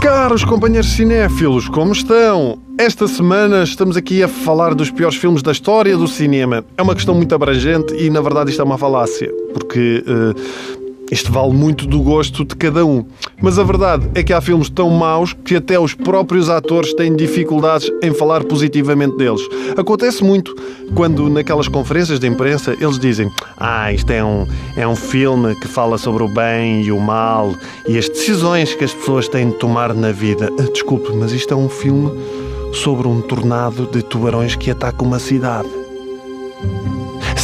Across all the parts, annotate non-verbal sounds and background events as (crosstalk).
Caros companheiros cinéfilos, como estão? Esta semana estamos aqui a falar dos piores filmes da história do cinema. É uma questão muito abrangente e, na verdade, isto é uma falácia, porque uh, isto vale muito do gosto de cada um. Mas a verdade é que há filmes tão maus que até os próprios atores têm dificuldades em falar positivamente deles. Acontece muito quando, naquelas conferências de imprensa, eles dizem: Ah, isto é um, é um filme que fala sobre o bem e o mal e as decisões que as pessoas têm de tomar na vida. Ah, desculpe, mas isto é um filme sobre um tornado de tubarões que ataca uma cidade.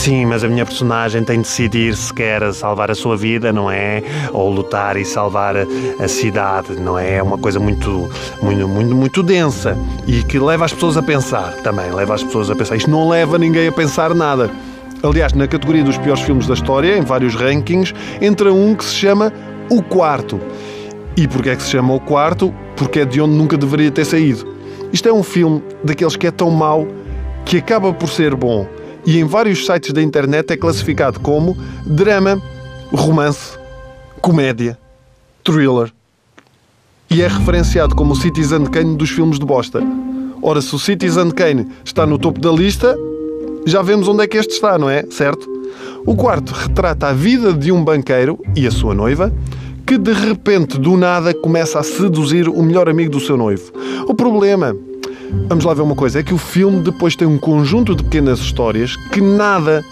Sim, mas a minha personagem tem de decidir se quer salvar a sua vida, não é? Ou lutar e salvar a cidade, não é? É uma coisa muito, muito, muito, muito densa e que leva as pessoas a pensar também. Leva as pessoas a pensar. Isto não leva ninguém a pensar nada. Aliás, na categoria dos piores filmes da história, em vários rankings, entra um que se chama O Quarto. E porquê é que se chama O Quarto? Porque é de onde nunca deveria ter saído. Isto é um filme daqueles que é tão mau que acaba por ser bom e em vários sites da internet é classificado como drama, romance, comédia, thriller. E é referenciado como o Citizen Kane dos filmes de bosta. Ora, se o Citizen Kane está no topo da lista, já vemos onde é que este está, não é? Certo? O quarto retrata a vida de um banqueiro e a sua noiva que de repente, do nada, começa a seduzir o melhor amigo do seu noivo. O problema Vamos lá ver uma coisa: é que o filme depois tem um conjunto de pequenas histórias que nada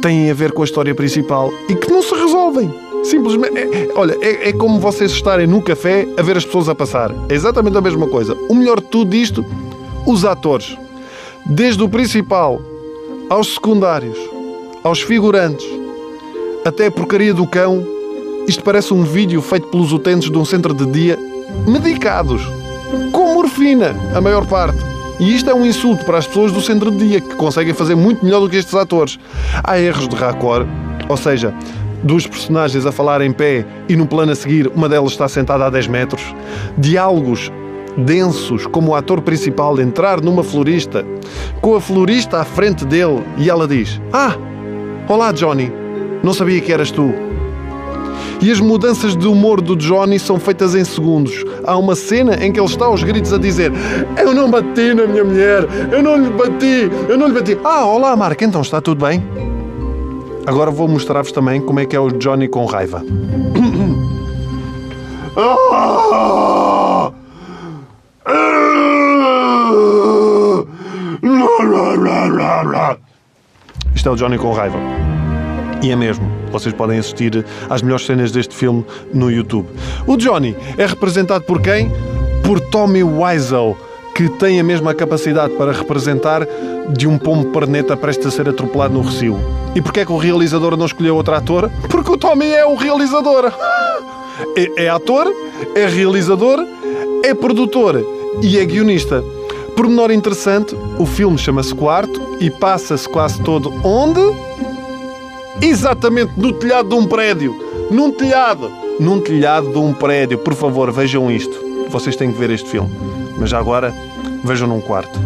têm a ver com a história principal e que não se resolvem. Simplesmente, é, é, olha, é, é, como vocês estarem no café a ver as pessoas a passar. É exatamente a mesma coisa. O melhor de tudo isto, os atores. Desde o principal aos secundários, aos figurantes, até a porcaria do cão. Isto parece um vídeo feito pelos utentes de um centro de dia medicados com morfina, a maior parte. E isto é um insulto para as pessoas do centro de dia, que conseguem fazer muito melhor do que estes atores. Há erros de raccord, ou seja, duas personagens a falar em pé e no plano a seguir uma delas está sentada a 10 metros. Diálogos densos, como o ator principal entrar numa florista, com a florista à frente dele e ela diz: Ah, olá Johnny, não sabia que eras tu. E as mudanças de humor do Johnny são feitas em segundos. Há uma cena em que ele está aos gritos a dizer: Eu não bati na minha mulher, eu não lhe bati, eu não lhe bati. Ah, olá, Mark, então está tudo bem? Agora vou mostrar-vos também como é que é o Johnny com raiva. (coughs) Isto é o Johnny com raiva. E é mesmo. Vocês podem assistir às melhores cenas deste filme no YouTube. O Johnny é representado por quem? Por Tommy Wiseau, que tem a mesma capacidade para representar de um pombo perneta prestes a ser atropelado no recio. E porquê é que o realizador não escolheu outro ator? Porque o Tommy é o realizador. É, é ator, é realizador, é produtor e é guionista. Por menor interessante, o filme chama-se Quarto e passa-se quase todo onde? Exatamente no telhado de um prédio. Num telhado. Num telhado de um prédio. Por favor, vejam isto. Vocês têm que ver este filme. Mas já agora, vejam num quarto.